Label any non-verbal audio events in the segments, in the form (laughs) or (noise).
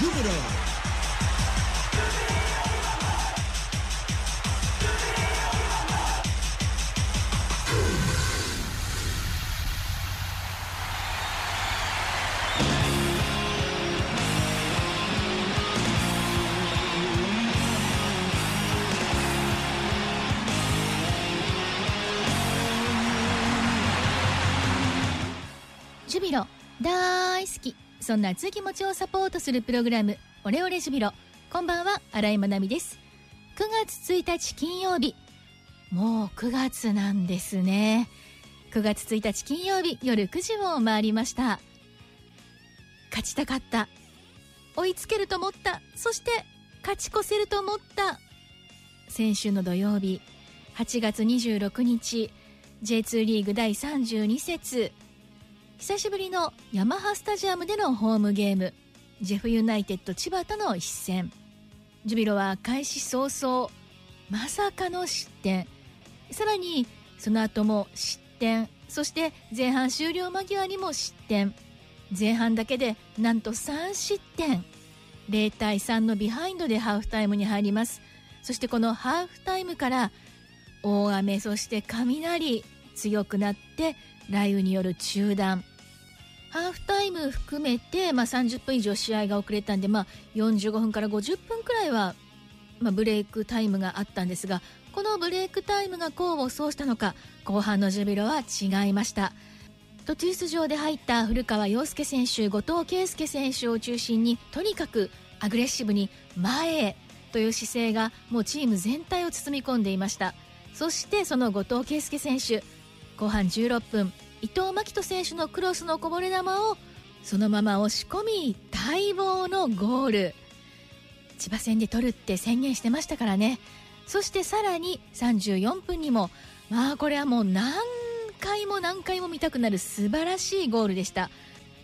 Jupiter. ジュビロ大好きそんな熱い気持ちをサポートするプログラムオレオレジュビロ。こんばんは新井まなみです。9月1日金曜日。もう9月なんですね。9月1日金曜日夜9時を回りました。勝ちたかった。追いつけると思った。そして勝ち越せると思った。先週の土曜日8月26日 J2 リーグ第32節。久しぶりのヤマハスタジアムでのホームゲームジェフユナイテッド千葉との一戦。ジュビロは開始早々まさかの失点。さらにその後も失点。そして前半終了間際にも失点。前半だけでなんと3失点。0対3のビハインドでハーフタイムに入ります。そしてこのハーフタイムから大雨そして雷強くなって雷雨による中断。ハーフタイム含めて、まあ、30分以上試合が遅れたんで、まあ、45分から50分くらいは、まあ、ブレイクタイムがあったんですがこのブレイクタイムが功を奏したのか後半のジュビロは違いました。途中出場で入った古川陽介選手後藤圭介選手を中心にとにかくアグレッシブに前へという姿勢がもうチーム全体を包み込んでいました。そしてその後藤圭介選手後半16分伊藤真希人選手のクロスのこぼれ球をそのまま押し込み待望のゴール。千葉戦で取るって宣言してましたからね。そしてさらに34分にもまあこれはもう何回も何回も見たくなる素晴らしいゴールでした。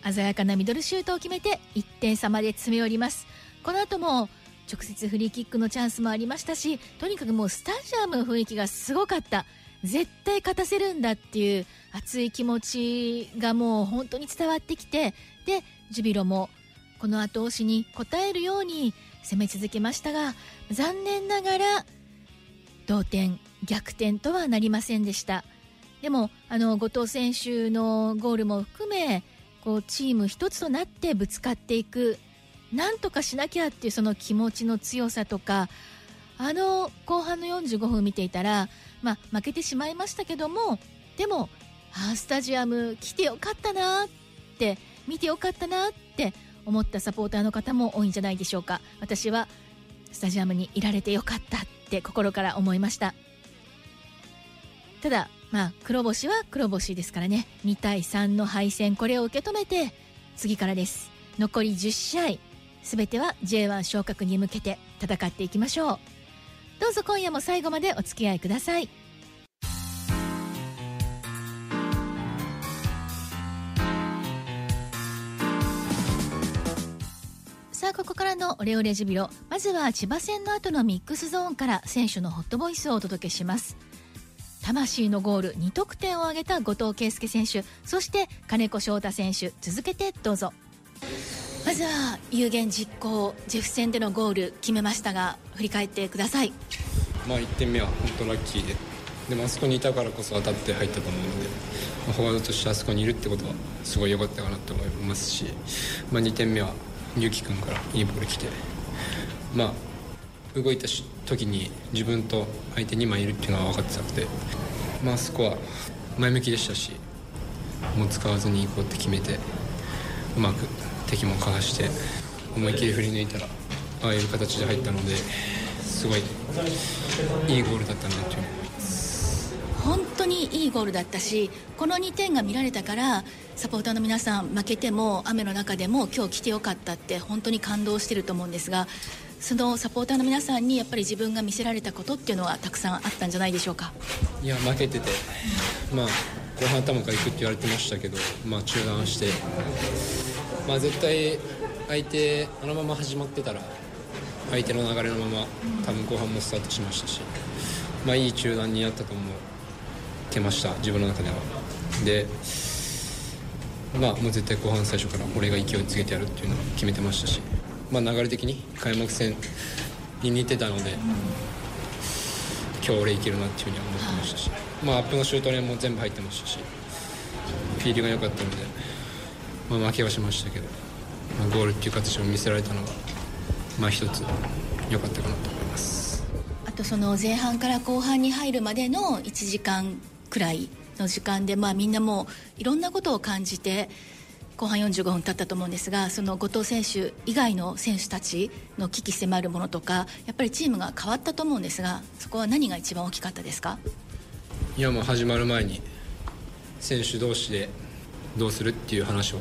鮮やかなミドルシュートを決めて1点差まで詰め寄ります。この後も直接フリーキックのチャンスもありましたしとにかくもうスタジアムの雰囲気がすごかった。絶対勝たせるんだっていう熱い気持ちがもう本当に伝わってきてでジュビロもこの後押しに応えるように攻め続けましたが残念ながら同点逆転とはなりませんでした。でもあの後藤選手のゴールも含めこうチーム一つとなってぶつかっていくなんとかしなきゃっていうその気持ちの強さとかあの後半の45分見ていたら、まあ、負けてしまいましたけどもでもあスタジアム来てよかったなって見てよかったなって思ったサポーターの方も多いんじゃないでしょうか。私はスタジアムにいられてよかったって心から思いました。ただまあ黒星は黒星ですからね。2対3の敗戦これを受け止めて次からです。残り10試合全ては J1 昇格に向けて戦っていきましょう。どうぞ今夜も最後までお付き合いください。さあここからのオレオレジビロ。まずは千葉戦の後のミックスゾーンから選手のホットボイスをお届けします。魂のゴール2得点を挙げた後藤圭介選手。そして金子翔太選手。続けてどうぞ。まずは有言実行ジェフ戦でのゴール決めましたが振り返ってください。まあ1点目は本当ラッキーで。でもあそこにいたからこそ当たって入ったと思うので、まあ、フォワードとしてあそこにいるってことはすごい良かったかなと思いますし、まあ、2点目は勇輝君からいいボール来てまあ動いた時に自分と相手2枚いるっていうのは分かってたので、まあ、あそこは前向きでしたしもう使わずに行こうって決めてうまく敵もかわして思い切り振り抜いたらああいう形で入ったのですごいいいゴールだったなという。思います本当にいいゴールだったしこの2点が見られたからサポーターの皆さん負けても雨の中でも今日来てよかったって本当に感動してると思うんですがそのサポーターの皆さんにやっぱり自分が見せられたことっていうのはたくさんあったんじゃないでしょうか？いや負けててまあ後半頭から行くって言われてましたけど、まあ、中断して、まあ、絶対相手あのまま始まってたら相手の流れのまま多分後半もスタートしましたし、まあ、いい中断になったと思ってました自分の中では。でまあもう絶対後半最初から俺が勢いつけてやるっていうのを決めてましたしまあ、流れ的に開幕戦に似てたので、今日俺いけるなっていうふうには思ってましたし、まあ、アップのシュート連も全部入ってましたしフィールが良かったので、まあ、負けはしましたけど、まあ、ゴールっていう形を見せられたのが、まあ、一つ良かったかなと思います。あとその前半から後半に入るまでの1時間くらいの時間で、まあ、みんなもういろんなことを感じて後半45分経ったと思うんですがその後藤選手以外の選手たちの危機迫るものとかやっぱりチームが変わったと思うんですがそこは何が一番大きかったですか？いやもう始まる前に選手同士でどうするっていう話を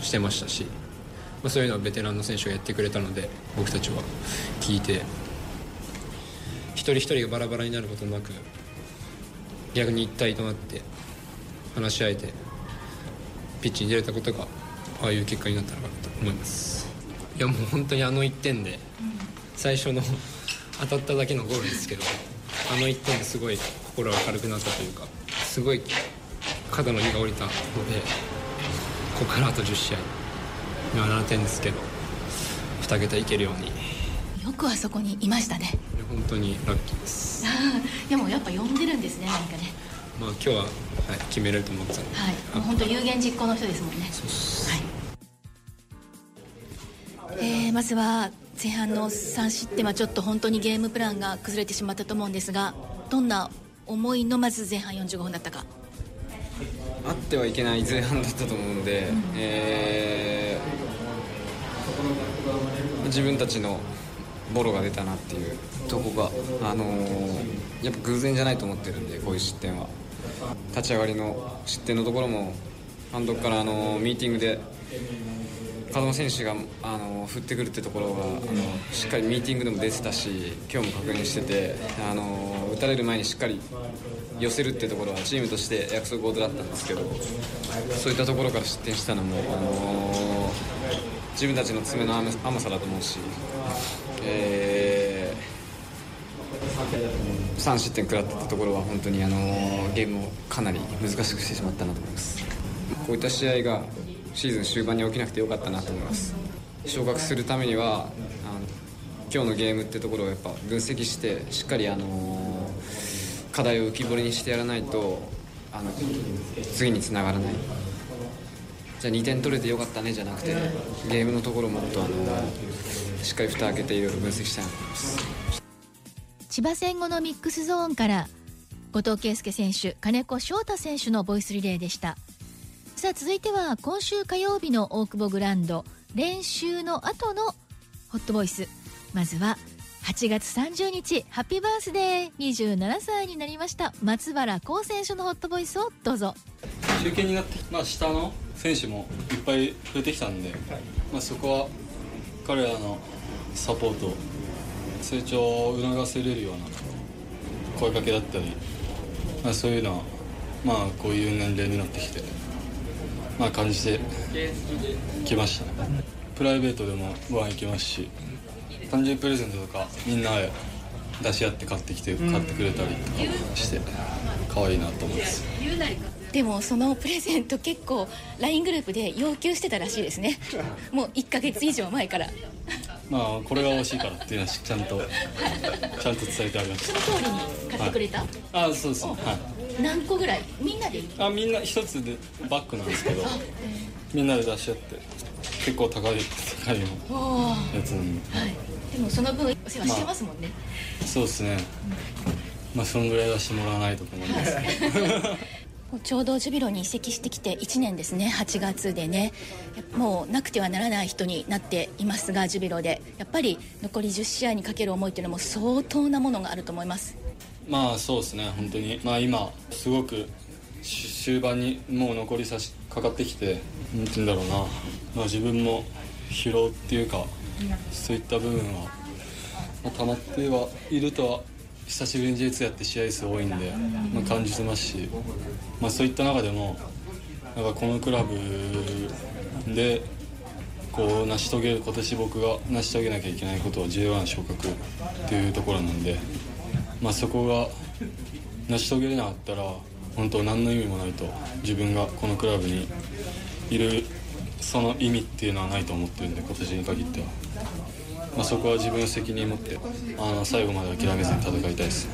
してましたし、まあ、そういうのはベテランの選手がやってくれたので僕たちは聞いて一人一人がバラバラになることなく逆に一体となって話し合えてピッチに出れたことがああいう結果になったのかなと思います。いやもう本当にあの1点で最初の当たっただけのゴールですけどあの1点ですごい心が軽くなったというかすごい肩の荷が下りたのでここからあと10試合。今7点ですけど2桁いけるように。よくあそこにいましたね。本当にラッキーです。でもやっぱ呼んでるんですね何かね。まあ今日は、はい、決めれると思ってたはい、もう本当有言実行の人ですもんね。はい。えーまずは前半の3失点はちょっと本当にゲームプランが崩れてしまったと思うんですがどんな思いのまず前半45分だったかあってはいけない前半だったと思うので、えー自分たちのボロが出たなっていうとこが、あのーやっぱ偶然じゃないと思ってるんでこういう失点は。立ち上がりの失点のところも監督から、あのーミーティングで風間選手が、あの振ってくるってところが、あのしっかりミーティングでも出てたし今日も確認してて、あの打たれる前にしっかり寄せるってところはチームとして約束事だったんですけどそういったところから失点したのも、あのー自分たちの爪の甘甘さだと思うし、えー3失点食らってたところは本当に、あのゲームをかなり難しくしてしまったなと思います。こういった試合がシーズン終盤に起きなくてよかったなと思います。昇格するためにはあの今日のゲームってところをやっぱ分析してしっかり、あの課題を浮き彫りにしてやらないとあの次につながらない。じゃあ2点取れてよかったねじゃなくてゲームのところもっとあのしっかり蓋開けていろいろ分析したいなと思います。千葉戦後のミックスゾーンから後藤圭介選手金子翔太選手のボイスリレーでした。さあ続いては今週火曜日の大久保グランド。練習の後のホットボイス。まずは8月30日ハッピーバースデー。27歳になりました。松原幸選手のホットボイスをどうぞ。中堅になって、まあ、下の選手もいっぱい増えてきたんで、まあ、そこは彼らのサポート成長を促せれるような声かけだったり、まあ、そういうのは、まあ、こういう年齢になってきて、まあ、感じてきました。ねプライベートでもご飯行きますし誕生日プレゼントとかみんなで出し合って買ってきて買ってくれたりとかして可愛いなと思います。でもそのプレゼント結構 LINE グループで要求してたらしいですね。(laughs) もう1ヶ月以上前から。まあこれが欲しいからっていうのはちゃんとちゃんと伝えてありましその通りに買ってくれた、たあそうです。ねはい何個ぐらい？みんなで？あみんな一つでバッグなんですけどみんなで出し合って結構高い高いやつなんで。はい、でもその分お世話してますもんね、そうですね。まあそのぐらいはしてもらわないとと思います (laughs) もうちょうどジュビロに移籍してきて1年ですね。8月でね。もうなくてはならない人になっていますがジュビロで。やっぱり残り10試合にかける思いというのも相当なものがあると思いますまあそうですね本当に。まあ今すごく終盤にもう残り差しかかってきてなんて言うんだろうな、まあ、自分も疲労っていうかそういった部分は、まあ、溜まってはいるとは久しぶりに J2 やって試合数多いんで、まあ、感じてますし、まあ、そういった中でもなんかこのクラブでこう成し遂げる今年僕が成し遂げなきゃいけないことは J1 昇格っていうところなんで、まあ、そこが成し遂げれなかったら本当何の意味もないと自分がこのクラブにいるその意味っていうのはないと思ってるんで今年に限っては、まあ、そこは自分の責任を持ってあの最後まで諦めずに戦いたいです。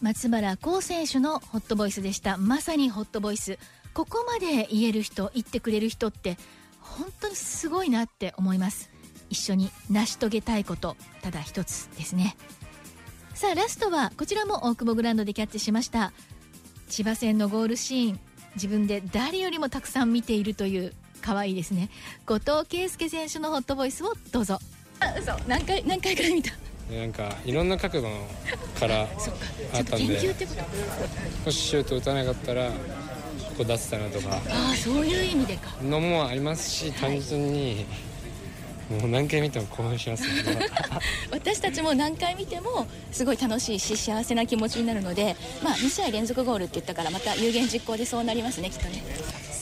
松原幸選手のホットボイスでした。まさにホットボイス。ここまで言える人言ってくれる人って本当にすごいなって思います。一緒に成し遂げたいことただ一つですね。さあラストはこちらも大久保グランドでキャッチしました。千葉戦のゴールシーン自分で誰よりもたくさん見ているという可愛いですね。後藤圭介選手のホットボイスをどうぞ。あ嘘。何回何回から見た？なんかいろんな角度からあったんで。ちょっと研究ってこと？もしシュート打たなかったらここ出せたなとか。ああそういう意味でか。のもありますし単純にもう何回見ても興奮しますね。(laughs) 私たちも何回見てもすごい楽しいし幸せな気持ちになるので、まあ、2試合連続ゴールって言ったからまた有言実行でそうなりますねきっとね。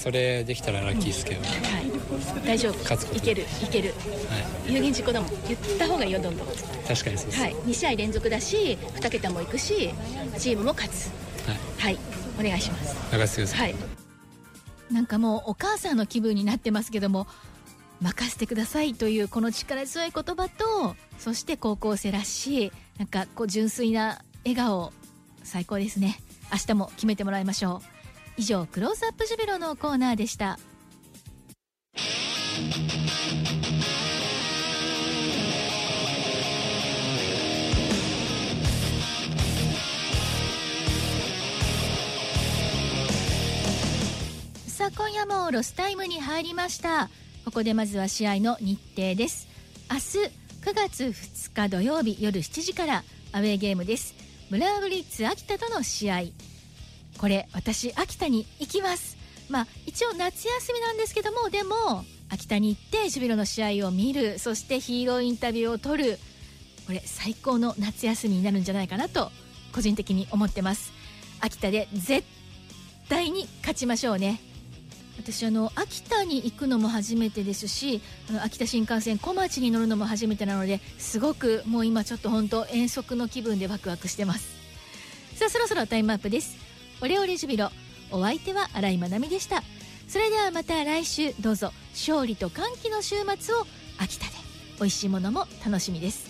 それできたらラッキーですけど、はい。大丈夫。勝つこといける。いける。はい、有言実行だもん言った方がいいよどんどんは確かにそうです、い。2試合連続だし2桁もいくしチームも勝つ。はい、はい。お願いします。任せてください、はい。なんかもうお母さんの気分になってますけども任せてくださいというこの力強い言葉とそして高校生らしいなんかこう純粋な笑顔最高ですね。明日も決めてもらいましょう。以上クローズアップジュビロのコーナーでした。さあ今夜もロスタイムに入りました。ここでまずは試合の日程です。明日9月2日土曜日夜7時からアウェーゲームです。村ブリッツ秋田との試合。これ私秋田に行きます。まあ一応夏休みなんですけどもでも秋田に行ってジュビロの試合を見る。そしてヒーローインタビューを取る。これ最高の夏休みになるんじゃないかなと個人的に思ってます。秋田で絶対に勝ちましょうね。私あの秋田に行くのも初めてですしあの秋田新幹線小町に乗るのも初めてなのですごくもう今ちょっと本当遠足の気分でワクワクしてます。さあそろそろタイムアップです。オレオレジュビロお相手は新井まなみでした。それではまた来週どうぞ。勝利と歓喜の週末を秋田で。美味しいものも楽しみです。